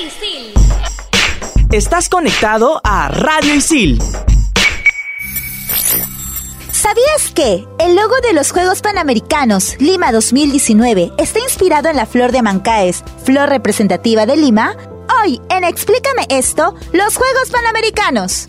Isil. Estás conectado a Radio Isil. ¿Sabías que el logo de los Juegos Panamericanos Lima 2019 está inspirado en la flor de Mancaes, flor representativa de Lima? Hoy, en Explícame esto, los Juegos Panamericanos.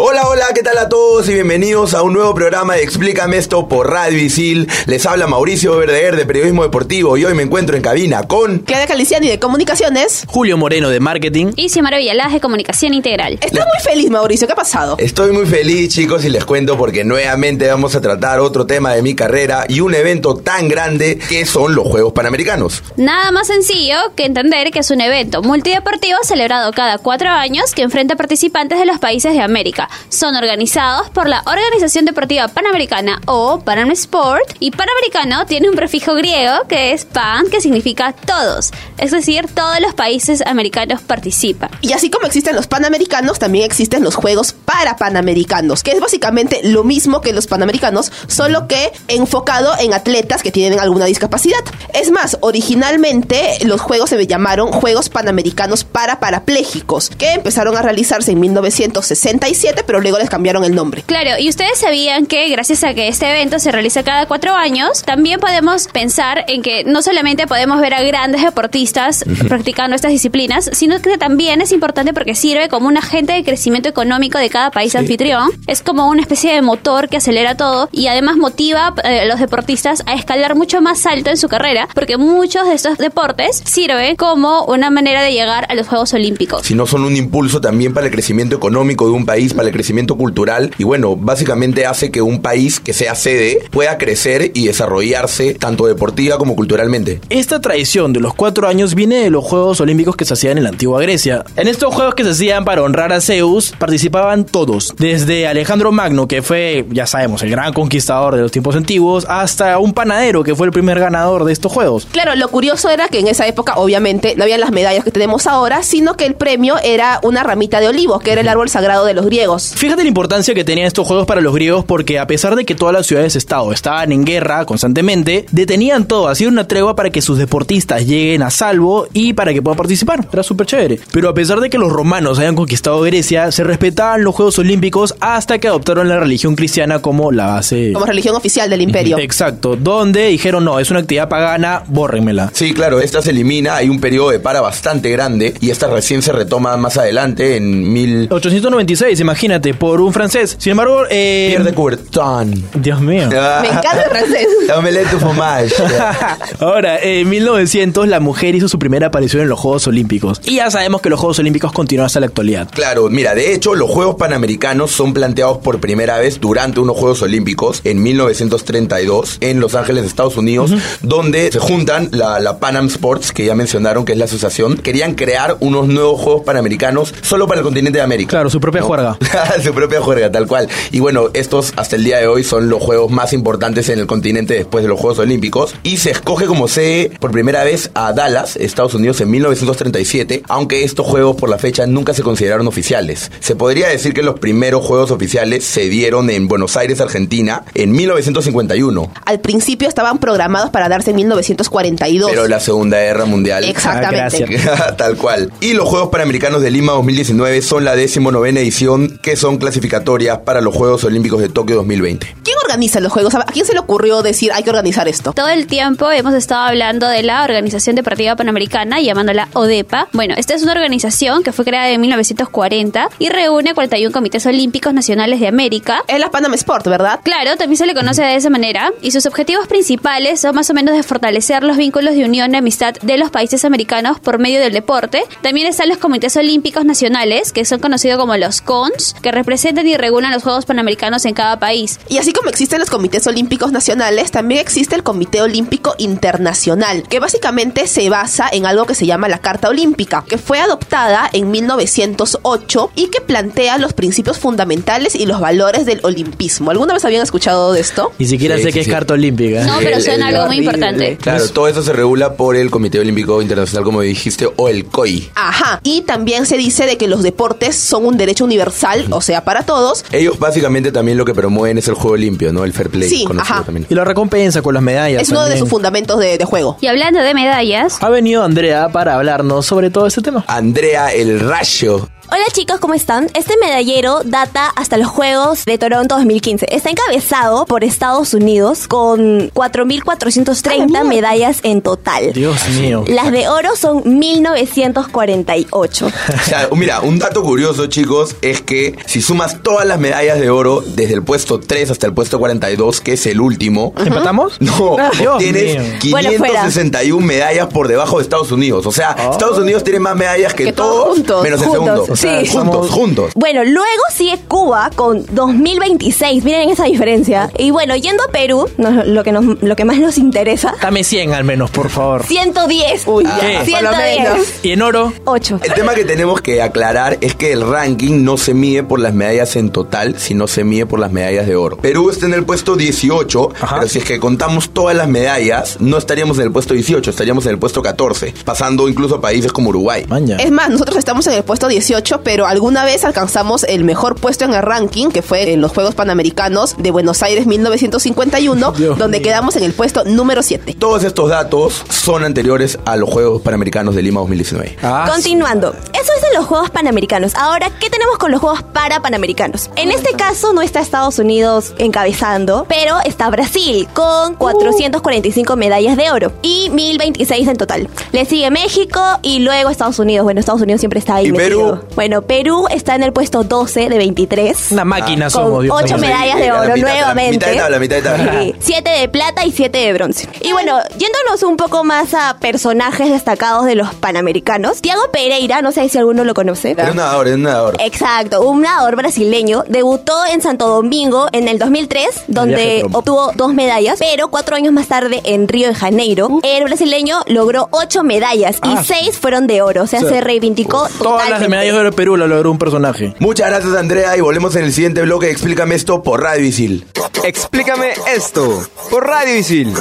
Hola, hola, ¿qué tal a todos y bienvenidos a un nuevo programa de Explícame esto por Radio Isil. Les habla Mauricio Verdeer de Periodismo Deportivo y hoy me encuentro en cabina con... Claudia Caliciani de Comunicaciones. Julio Moreno de Marketing. Y Xiomara Villalaz de Comunicación Integral. Está muy feliz, Mauricio. ¿Qué ha pasado? Estoy muy feliz chicos y les cuento porque nuevamente vamos a tratar otro tema de mi carrera y un evento tan grande que son los Juegos Panamericanos. Nada más sencillo que entender que es un evento multideportivo celebrado cada cuatro años que enfrenta participantes de los países de América. Son organizados por la Organización Deportiva Panamericana o Panam Sport y Panamericano tiene un prefijo griego que es pan, que significa todos. Es decir, todos los países americanos participan. Y así como existen los panamericanos, también existen los Juegos para Panamericanos, que es básicamente lo mismo que los panamericanos, solo que enfocado en atletas que tienen alguna discapacidad. Es más, originalmente los Juegos se llamaron Juegos Panamericanos para Parapléjicos, que empezaron a realizarse en 1967, pero luego les cambiaron el nombre. Claro, y ustedes sabían que gracias a que este evento se realiza cada cuatro años, también podemos pensar en que no solamente podemos ver a grandes deportistas practicando estas disciplinas, sino que también es importante porque sirve como un agente de crecimiento económico de cada país anfitrión. Es como una especie de motor que acelera todo y además motiva eh, a los deportistas a escalar mucho más alto en su carrera, porque muchos de estos deportes sirven como una manera de llegar a los Juegos Olímpicos. Si no son un impulso también para el crecimiento económico de un país, para el crecimiento cultural y bueno, básicamente hace que un país que sea sede pueda crecer y desarrollarse tanto deportiva como culturalmente. Esta tradición de los cuatro años viene de los Juegos Olímpicos que se hacían en la antigua Grecia. En estos juegos que se hacían para honrar a Zeus participaban todos, desde Alejandro Magno, que fue, ya sabemos, el gran conquistador de los tiempos antiguos, hasta un panadero, que fue el primer ganador de estos juegos. Claro, lo curioso era que en esa época, obviamente, no habían las medallas que tenemos ahora, sino que el premio era una ramita de olivo, que era el árbol sagrado de los griegos. Fíjate la importancia que tenían estos juegos para los griegos porque a pesar de que todas las ciudades-estado estaban en guerra constantemente, detenían todo, hacían una tregua para que sus deportistas lleguen a salvo y para que puedan participar. Era súper chévere. Pero a pesar de que los romanos hayan conquistado Grecia, se respetaban los Juegos Olímpicos hasta que adoptaron la religión cristiana como la base. Como religión oficial del imperio. Exacto, donde dijeron no, es una actividad pagana, bórrenmela. Sí, claro, esta se elimina, hay un periodo de para bastante grande y esta recién se retoma más adelante en mil... 896, imagínate, por un francés. Sin embargo, eh, Pierre de Coubertin. Dios mío. Me encanta el francés. Omelette du fromage. Ahora, en 1900 la mujer hizo su primera aparición en los Juegos Olímpicos. Y ya sabemos que los Juegos Olímpicos continúan hasta la actualidad. Claro, mira, de hecho, los Juegos Panamericanos son planteados por primera vez durante unos Juegos Olímpicos en 1932 en Los Ángeles, Estados Unidos, donde se juntan la, la Panam Sports, que ya mencionaron que es la asociación, querían crear unos nuevos Juegos Panamericanos solo para el continente de América. Claro, su propia juerga. su propia juerga, tal cual. Y bueno, estos hasta el día de hoy son los juegos más importantes en el continente después de los Juegos Olímpicos. Y se escoge como sede por primera vez a Dallas, Estados Unidos, en 1937, aunque estos juegos por la fecha nunca se consideraron oficiales. Se podría decir que los primeros juegos oficiales se dieron en Buenos Aires, Argentina, en 1951. Al principio estaban programados para darse en 1942. Pero la Segunda Guerra Mundial. Exactamente. Ah, Tal cual. Y los Juegos Panamericanos de Lima 2019 son la decimonovena edición que son clasificatorias para los Juegos Olímpicos de Tokio 2020. ¿Quién organiza los juegos? ¿A quién se le ocurrió decir hay que organizar esto? Todo el tiempo hemos estado hablando de la Organización Deportiva Panamericana, llamándola ODEPA. Bueno, esta es una organización que fue creada en 1940 y reúne 41 comités olímpicos nacionales de América. Es la Panam Sport, ¿verdad? Claro, también se le conoce de esa manera y sus objetivos principales son más o menos de fortalecer los vínculos de unión y amistad de los países americanos por medio del deporte. También están los comités olímpicos nacionales, que son conocidos como los CONS, que que representan y regulan los Juegos Panamericanos en cada país. Y así como existen los comités olímpicos nacionales, también existe el Comité Olímpico Internacional, que básicamente se basa en algo que se llama la Carta Olímpica, que fue adoptada en 1908 y que plantea los principios fundamentales y los valores del olimpismo. ¿Alguna vez habían escuchado de esto? Ni siquiera Sí, sé sí, qué es sí. carta olímpica. No, pero suena el- algo muy importante. Claro, todo eso se regula por el Comité Olímpico Internacional, como dijiste, o el COI. Ajá. Y también se dice de que los deportes son un derecho universal, o sea, para todos. Ellos básicamente también lo que promueven es el juego limpio, ¿no? El fair play. Sí, conocido ajá. también. Y la recompensa con las medallas. Es uno de sus fundamentos de, de juego. Y hablando de medallas, Ha venido Andrea para hablarnos sobre todo este tema. Andrea el Rayo. Hola chicos, ¿cómo están? Este medallero data hasta los Juegos de Toronto 2015. Está encabezado por Estados Unidos con 4.430 medallas en total. Dios mío. Las de oro son 1948. O sea, mira, un dato curioso, chicos, es que si sumas todas las medallas de oro, desde el puesto 3 hasta el puesto 42, que es el último, ¿Empatamos? no, Dios tienes mío. Bueno, fuera. 561 medallas por debajo de Estados Unidos. O sea, Estados Unidos tiene más medallas que, Que todos todos, juntos. menos el Juntos, segundo. sí. juntos, juntos. Bueno, luego sigue Cuba con 2026. Miren esa diferencia. Y bueno, yendo a Perú, no- lo, que nos- lo que más nos interesa, Dame 100 al menos, por favor. 110. Uy, Ah, ya, ¿qué? por lo 110. menos. ¿Y en oro? 8. El tema que tenemos que aclarar es que el ranking no se mide por las medallas en total, sino se mide por las medallas de oro. Perú está en el puesto 18, Ajá. pero si es que contamos todas las medallas, no estaríamos en el puesto 18, estaríamos en el puesto 14, pasando incluso a países como Uruguay. Maña. Es más, nosotros estamos en el puesto 18, pero alguna vez alcanzamos el mejor puesto en el ranking, que fue en los Juegos Panamericanos de Buenos Aires 1951, Dios donde mío. quedamos en el puesto número 7. Todos estos datos son anteriores a los Juegos Panamericanos de Lima 2019. Ah, Continuando, eso es de los Juegos Panamericanos. Ahora, ¿qué tenemos con los Juegos para Panamericanos? En este caso no está Estados Unidos encabezando, pero está Brasil con 445 medallas de oro y 1026 en total. Le sigue México y luego Estados Unidos. Bueno, Estados Unidos siempre está ahí. ¿Y. Perú? Bueno, Perú está en el puesto 12 de 23. Una máquina con somos, Dios ocho mío. medallas de oro mitad, nuevamente. mitad de tabla, mitad de tabla. Sí, de plata y siete de bronce. Y bueno, yéndonos un poco más a personajes destacados de los panamericanos, Tiago Pereira, no sé si alguno lo conoce. Era un nadador, era un nadador. Exacto, un nadador brasileño, debutó en Santo Domingo en el 2003, Viaje donde obtuvo dos medallas, pero cuatro años más tarde en Río de Janeiro, el brasileño logró ocho medallas y Ah. seis fueron de oro, o sea, O sea, se reivindicó Todas las medallas de oro de Perú lo logró un personaje. Muchas gracias Andrea y volvemos en el siguiente bloque. Explícame esto por Radio Isil. Explícame esto por Radio Isil.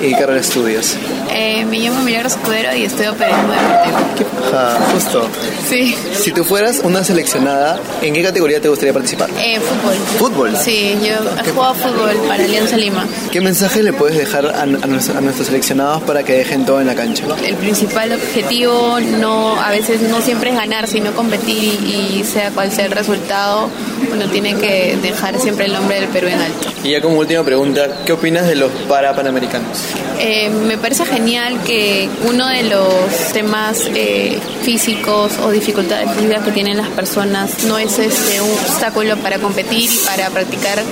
¿Y qué estudias? Eh, me llamo Milagros Escudero y estudio periodismo deportivo. Ajá, justo. Sí. Si tú fueras una seleccionada, ¿en qué categoría te gustaría participar? Eh, fútbol. ¿Fútbol? Sí, yo he jugado fútbol para Alianza Lima. ¿Qué mensaje le puedes dejar a, a nuestros, a nuestros seleccionados para que dejen todo en la cancha? El principal objetivo no, a veces no siempre es ganar, sino competir y, y sea cual sea el resultado, uno tiene que dejar siempre el nombre del Perú en alto. Y ya como última pregunta, ¿qué opinas de los parapanamericanos? Eh, me parece genial que uno de los temas eh, físicos o dificultades físicas que tienen las personas no es este un obstáculo para competir y para practicar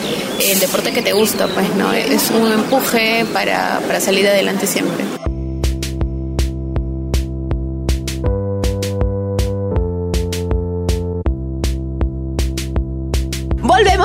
el deporte que te gusta, pues no, es un empuje para, para salir adelante siempre.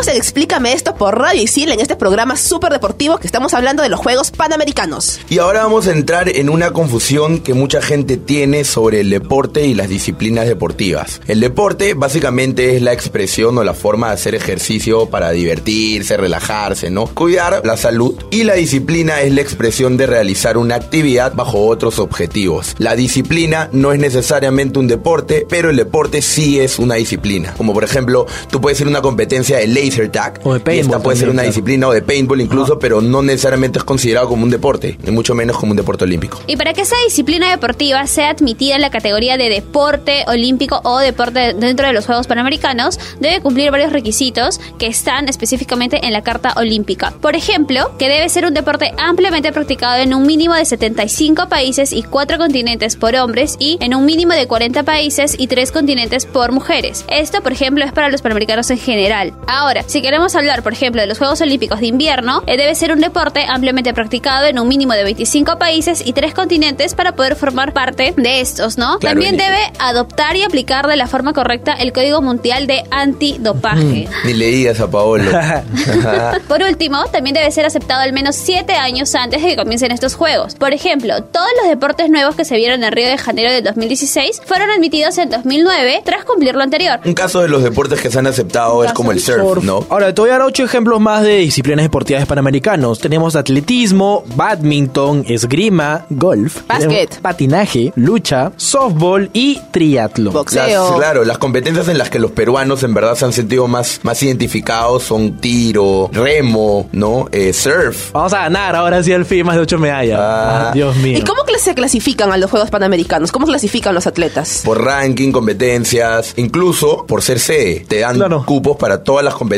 Explícame esto por Radio Isil en este programa súper deportivo que estamos hablando de los Juegos Panamericanos. Y ahora vamos a entrar en una confusión que mucha gente tiene sobre el deporte y las disciplinas deportivas. El deporte básicamente es la expresión o la forma de hacer ejercicio para divertirse, relajarse, ¿no? Cuidar la salud. Y la disciplina es la expresión de realizar una actividad bajo otros objetivos. La disciplina no es necesariamente un deporte, pero el deporte sí es una disciplina. Como por ejemplo, tú puedes ir a una competencia de laser tag. O de y esta paintball puede ser una claro. disciplina o de paintball incluso, pero no necesariamente es considerado como un deporte, ni mucho menos como un deporte olímpico. Y para que esa disciplina deportiva sea admitida en la categoría de deporte olímpico o deporte dentro de los Juegos Panamericanos, debe cumplir varios requisitos que están específicamente en la Carta Olímpica. Por ejemplo, que debe ser un deporte ampliamente practicado en un mínimo de 75 países y 4 continentes por hombres y en un mínimo de 40 países y 3 continentes por mujeres. Esto, por ejemplo, es para los Panamericanos en general. Ahora, Ahora, si queremos hablar, por ejemplo, de los Juegos Olímpicos de invierno, eh, debe ser un deporte ampliamente practicado en un mínimo de 25 países y tres continentes para poder formar parte de estos, ¿no? Claro, También debe adoptar y aplicar de la forma correcta el Código Mundial de Antidopaje. Ni leías a Paolo. Por último, también debe ser aceptado al menos 7 años antes de que comiencen estos juegos. Por ejemplo, todos los deportes nuevos que se vieron en Río de Janeiro del 2016 fueron admitidos en 2009 tras cumplir lo anterior. Un caso de los deportes que se han aceptado es como el surf, ¿no? Ahora, te voy a dar ocho ejemplos más de disciplinas deportivas panamericanos. Tenemos atletismo, badminton, esgrima, golf, Básquet. tenemos patinaje, lucha, softball y triatlón. Las- claro, las competencias en las que los peruanos en verdad se han sentido más, más identificados son tiro, remo, ¿no? Eh, surf. Vamos a ganar ahora sí al fin más de ocho medallas. Ah, Dios mío. ¿Y cómo se clasifican a los Juegos Panamericanos? ¿Cómo clasifican los atletas? Por ranking, competencias, incluso por ser sede. Te dan cupos para todas las competencias.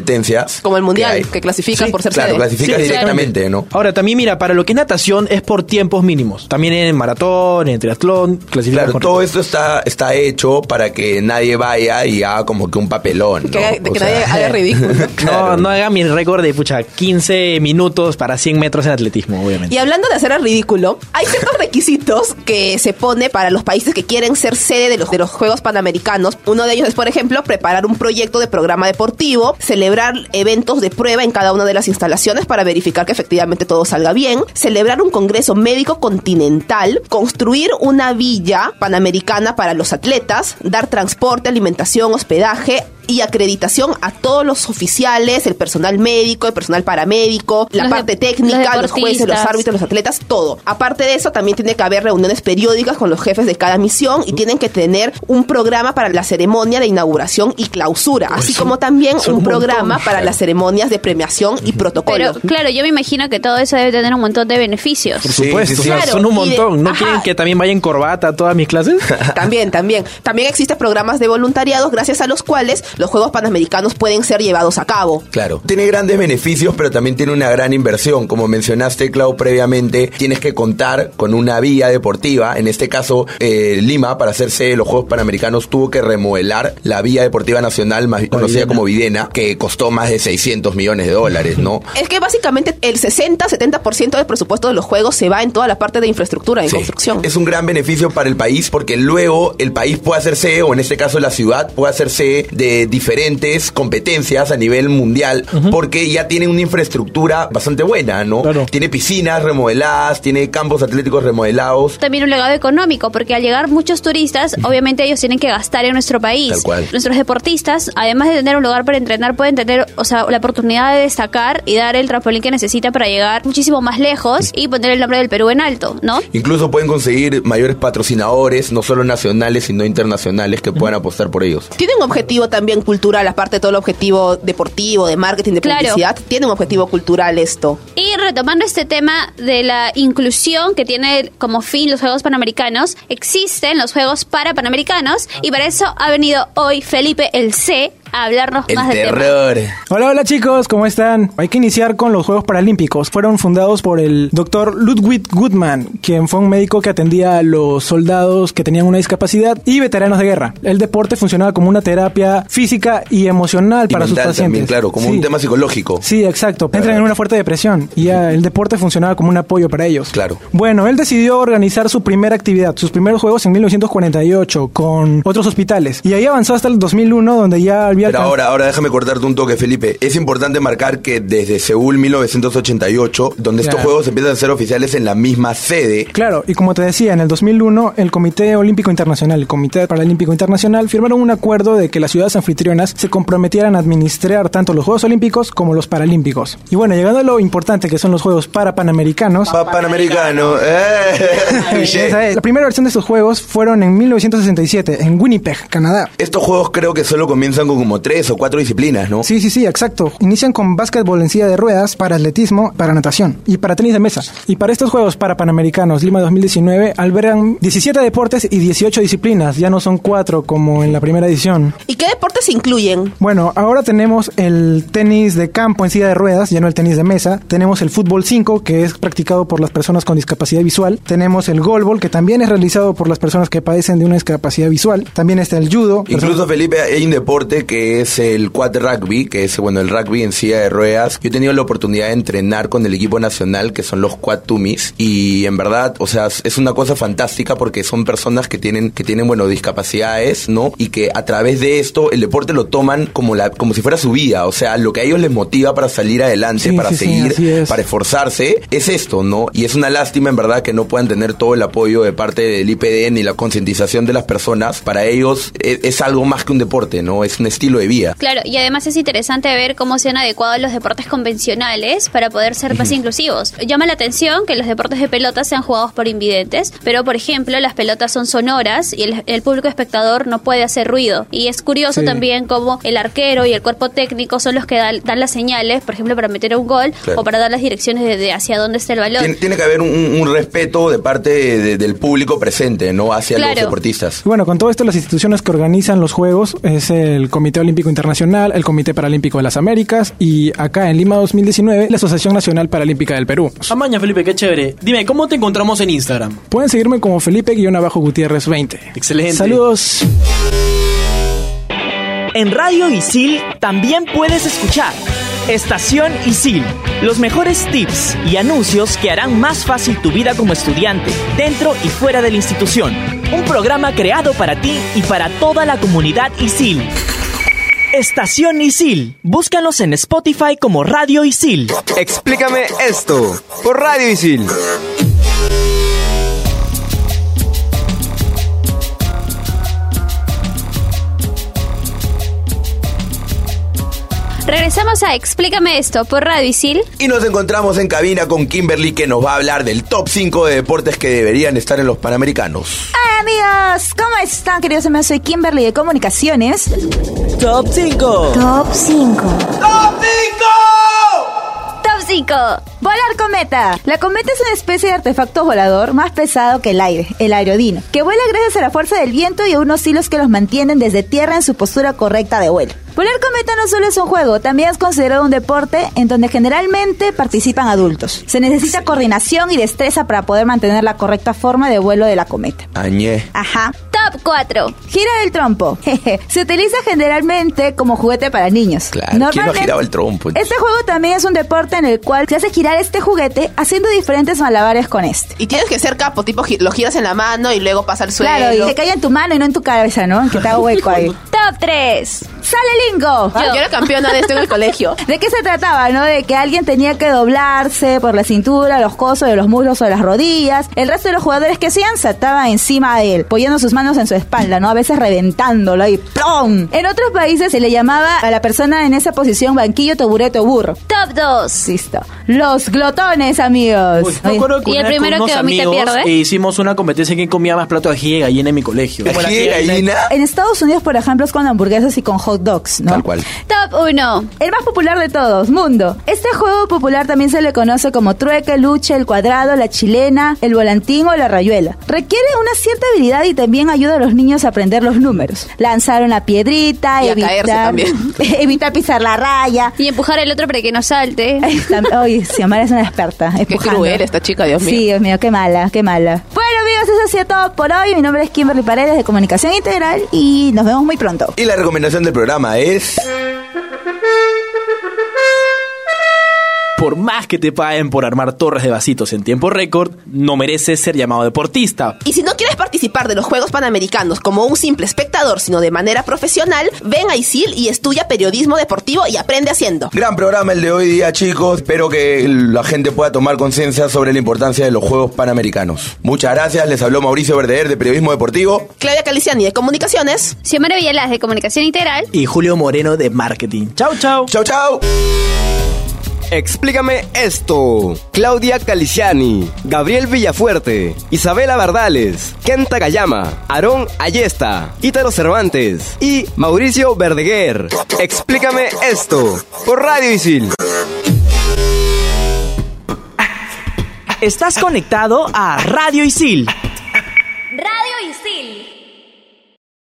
Como el Mundial, hay. que clasificas por ser Claro, sede. clasificas Sí, directamente, ¿no? Ahora, también mira, para lo que es natación es por tiempos mínimos. También en maratón, en triatlón, clasifican Claro, todo esto está, está hecho para que nadie vaya y haga como que un papelón. ¿no? Que, haga- que sea, nadie haga ridículo. No, no haga mi récord de pucha 15 minutos para 100 metros en atletismo, obviamente. Y hablando de hacer el ridículo, hay ciertos requisitos que se pone para los países que quieren ser sede de los, de los Juegos Panamericanos. Uno de ellos es, por ejemplo, preparar un proyecto de programa deportivo, celebrar eventos de prueba en cada una de las instalaciones para verificar que efectivamente todo salga bien, celebrar un congreso médico continental, construir una villa panamericana para los atletas, dar transporte, alimentación, hospedaje, y acreditación a todos los oficiales, el personal médico, el personal paramédico, la Los parte de- técnica, los los jueces, los árbitros, los atletas, todo. Aparte de eso, también tiene que haber reuniones periódicas con los jefes de cada misión y tienen que tener un programa para la ceremonia de inauguración y clausura, así como también un programa para las ceremonias de premiación y Pero protocolo. claro, yo me imagino que todo eso debe tener un montón de beneficios. Por supuesto, sí, sí. Claro, son un de- montón. ¿No ajá. quieren que también vaya en corbata a todas mis clases? También, también. También existen programas de voluntariados gracias a los cuales los Juegos Panamericanos pueden ser llevados a cabo. Claro. Tiene grandes beneficios, pero también tiene una gran inversión. Como mencionaste, Clau, previamente, tienes que contar con una vía deportiva. En este caso, eh, Lima, para hacerse de los Juegos Panamericanos, tuvo que remodelar la vía deportiva nacional, más conocida Videna. como Videna, que costó más de 600 millones de dólares, ¿no? Es que básicamente el 60-70% del presupuesto de los Juegos se va en toda la parte de infraestructura, en Sí. construcción. Es un gran beneficio para el país porque luego el país puede hacerse, o en este caso la ciudad, puede hacerse de diferentes competencias a nivel mundial porque ya tiene una infraestructura bastante buena, ¿no? Tiene piscinas remodeladas, tiene campos atléticos remodelados. También un legado económico, porque al llegar muchos turistas, obviamente ellos tienen que gastar en nuestro país. Tal cual. Nuestros deportistas, además de tener un lugar para entrenar, pueden tener, o sea, la oportunidad de destacar y dar el trampolín que necesitan para llegar muchísimo más lejos y poner el nombre del Perú en alto, ¿no? Incluso pueden conseguir mayores patrocinadores, no solo nacionales, sino internacionales, que puedan apostar por ellos. Tiene un objetivo también cultural, aparte de todo el objetivo deportivo, de marketing, de Claro. publicidad. Tiene un objetivo cultural esto. Y retomando este tema de la inclusión que tiene como fin los Juegos Panamericanos, existen los Juegos para Panamericanos y para eso ha venido hoy Felipe el C a hablarnos El más tema. terror. Hola, hola chicos, ¿cómo están? Hay que iniciar con los Juegos Paralímpicos. Fueron fundados por el doctor Ludwig Gutmann, quien fue un médico que atendía a los soldados que tenían una discapacidad y veteranos de guerra. El deporte funcionaba como una terapia física y emocional Y para sus pacientes. también, claro, como Sí. un tema psicológico. Sí, exacto. Entran en una fuerte depresión y ya el deporte funcionaba como un apoyo para ellos. Claro. Bueno, él decidió organizar su primera actividad, sus primeros juegos en 1948 con otros hospitales. Y ahí avanzó hasta el 2001 donde ya Pero ahora, ahora déjame cortarte un toque, Felipe. Es importante marcar que desde Seúl 1988, donde estos juegos empiezan a ser oficiales en la misma sede, Claro, y como te decía, en el 2001 el Comité Olímpico Internacional y el Comité Paralímpico Internacional firmaron un acuerdo de que las ciudades anfitrionas se comprometieran a administrar tanto los Juegos Olímpicos como los Paralímpicos. Y bueno, llegando a lo importante que son los Juegos Parapanamericanos. Pa- Panamericano. eh. es. La primera versión de estos Juegos fueron en 1967 en Winnipeg, Canadá. Estos juegos creo que solo comienzan con como tres o cuatro disciplinas, ¿no? Sí, sí, sí, exacto. Inician con básquetbol en silla de ruedas, para atletismo, para natación y para tenis de mesa. Y para estos Juegos para Panamericanos Lima 2019 albergan 17 deportes y 18 disciplinas, ya no son cuatro como en la primera edición. ¿Y qué deportes incluyen? Bueno, ahora tenemos el tenis de campo en silla de ruedas, ya no el tenis de mesa. Tenemos el fútbol 5, que es practicado por las personas con discapacidad visual. Tenemos el golbol, que también es realizado por las personas que padecen de una discapacidad visual. También está el judo. Incluso, Felipe, hay un deporte que que es el quad rugby, que es bueno el rugby en silla de ruedas. Yo he tenido la oportunidad de entrenar con el equipo nacional, que son los quad tumis, y en verdad, o sea, es una cosa fantástica porque son personas que tienen, que tienen, bueno, discapacidades, ¿no? Y que a través de esto el deporte lo toman como la, como si fuera su vida, o sea, lo que a ellos les motiva para salir adelante, Sí, para sí, sí, seguir, así es. para esforzarse, es esto, ¿no? Y es una lástima, en verdad, que no puedan tener todo el apoyo de parte del IPD ni la concientización de las personas. Para ellos es, es algo más que un deporte, ¿no? Es un estilo de vida. Claro, y además es interesante ver cómo se han adecuado los deportes convencionales para poder ser más inclusivos. Llama la atención que los deportes de pelota sean jugados por invidentes, pero por ejemplo las pelotas son sonoras y el, el público espectador no puede hacer ruido. Y es curioso Sí. también cómo el arquero y el cuerpo técnico son los que dan, dan las señales, por ejemplo, para meter un gol Claro. o para dar las direcciones de, de hacia dónde está el balón. Tiene, tiene que haber un, un respeto de parte de- del público presente, ¿no? Hacia los deportistas. Bueno, con todo esto, las instituciones que organizan los Juegos es el Comité Olímpico Internacional, el Comité Paralímpico de las Américas y acá en Lima 2019, la Asociación Nacional Paralímpica del Perú. Amaña, Felipe, qué chévere. Dime, ¿cómo te encontramos en Instagram? Pueden seguirme como Felipe-Gutiérrez 20. Excelente. Saludos. En Radio Isil también puedes escuchar Estación Isil, los mejores tips y anuncios que harán más fácil tu vida como estudiante, dentro y fuera de la institución. Un programa creado para ti y para toda la comunidad Isil. Estación Isil, búscanos en Spotify como Radio Isil. Explícame esto por Radio Isil. Regresamos a Explícame esto por Radio Isil. Y nos encontramos en cabina con Kimberly que nos va a hablar del top 5 de deportes que deberían estar en los Panamericanos. Hola amigos, ¿cómo están queridos amigos? Soy Kimberly de Comunicaciones. Top 5. Top 5. Top 5. Volar cometa. La cometa es una especie de artefacto volador más pesado que el aire, el aerodino, que vuela gracias a la fuerza del viento y a unos hilos que los mantienen desde tierra en su postura correcta de vuelo. Volar cometa no solo es un juego, también es considerado un deporte en donde generalmente participan adultos. Se necesita coordinación y destreza para poder mantener la correcta forma de vuelo de la cometa. Añé. Ajá. Top 4. Gira del trompo. Jeje. Se utiliza generalmente como juguete para niños. Claro, ¿quién no Normalmente- giraba el trompo? Este juego también es un deporte en el cual se hace girar este juguete haciendo diferentes malabares con este. Y tienes que ser capo, tipo gi- lo giras en la mano y luego pasa al suelo. Claro, y se cae en tu mano y no en tu cabeza, ¿no? Que te haga hueco ahí. Top 3. ¡Sale Lingo! Ah, yo era campeona de esto en el colegio. ¿De qué se trataba, no? De que alguien tenía que doblarse por la cintura, los cosos de los muslos o de las rodillas. El resto de los jugadores que hacían saltaban encima de él, apoyando sus manos en su espalda, ¿no? A veces reventándolo y ¡plum! En otros países se le llamaba a la persona en esa posición banquillo, taburete o burro. Top 2. Listo. Los glotones, amigos. Uy, me Oye, acuerdo que ¿Y el primero que amigos pierde? e hicimos una competencia en quién comía más plato de ají de gallina en mi colegio. ¿Ají de ají de gallina? En Estados Unidos, por ejemplo, es con hamburguesas y con hot dogs, ¿no? Tal cual. Top 1. El más popular de todos, Mundo. Este juego popular también se le conoce como trueque, lucha, el cuadrado, la chilena, el volantín o la rayuela. Requiere una cierta habilidad y también ayuda a los niños a aprender los números. Lanzar una piedrita, Y a evitar, caerse también. evitar pisar la raya. Y empujar al otro para que no salte. Oye, Xiomara es una experta. Qué cruel esta chica, Dios mío. Sí, Dios mío, qué mala, qué mala. Bueno, amigos, eso ha sido todo por hoy. Mi nombre es Kimberly Paredes de Comunicación Integral y nos vemos muy pronto. Y la recomendación del programa es... Por más que te paguen por armar torres de vasitos en tiempo récord, no mereces ser llamado deportista. Y si no quieres participar de los Juegos Panamericanos como un simple espectador, sino de manera profesional, ven a ISIL y estudia periodismo deportivo y aprende haciendo. Gran programa el de hoy día, chicos. Espero que la gente pueda tomar conciencia sobre la importancia de los Juegos Panamericanos. Muchas gracias. Les habló Mauricio Verdeer de Periodismo Deportivo. Claudia Caliciani de Comunicaciones. Xiomara Villalaz de Comunicación Integral. Y Julio Moreno de Marketing. Chau, chau. Chau, chau. Explícame esto. Claudia Caliciani, Gabriel Villafuerte, Isabela Bardales, Kenta Gayama, Aarón Ayesta, Ítalo Cervantes y Mauricio Verdeguer. Explícame esto por Radio Isil. Estás conectado a Radio Isil. Radio Isil.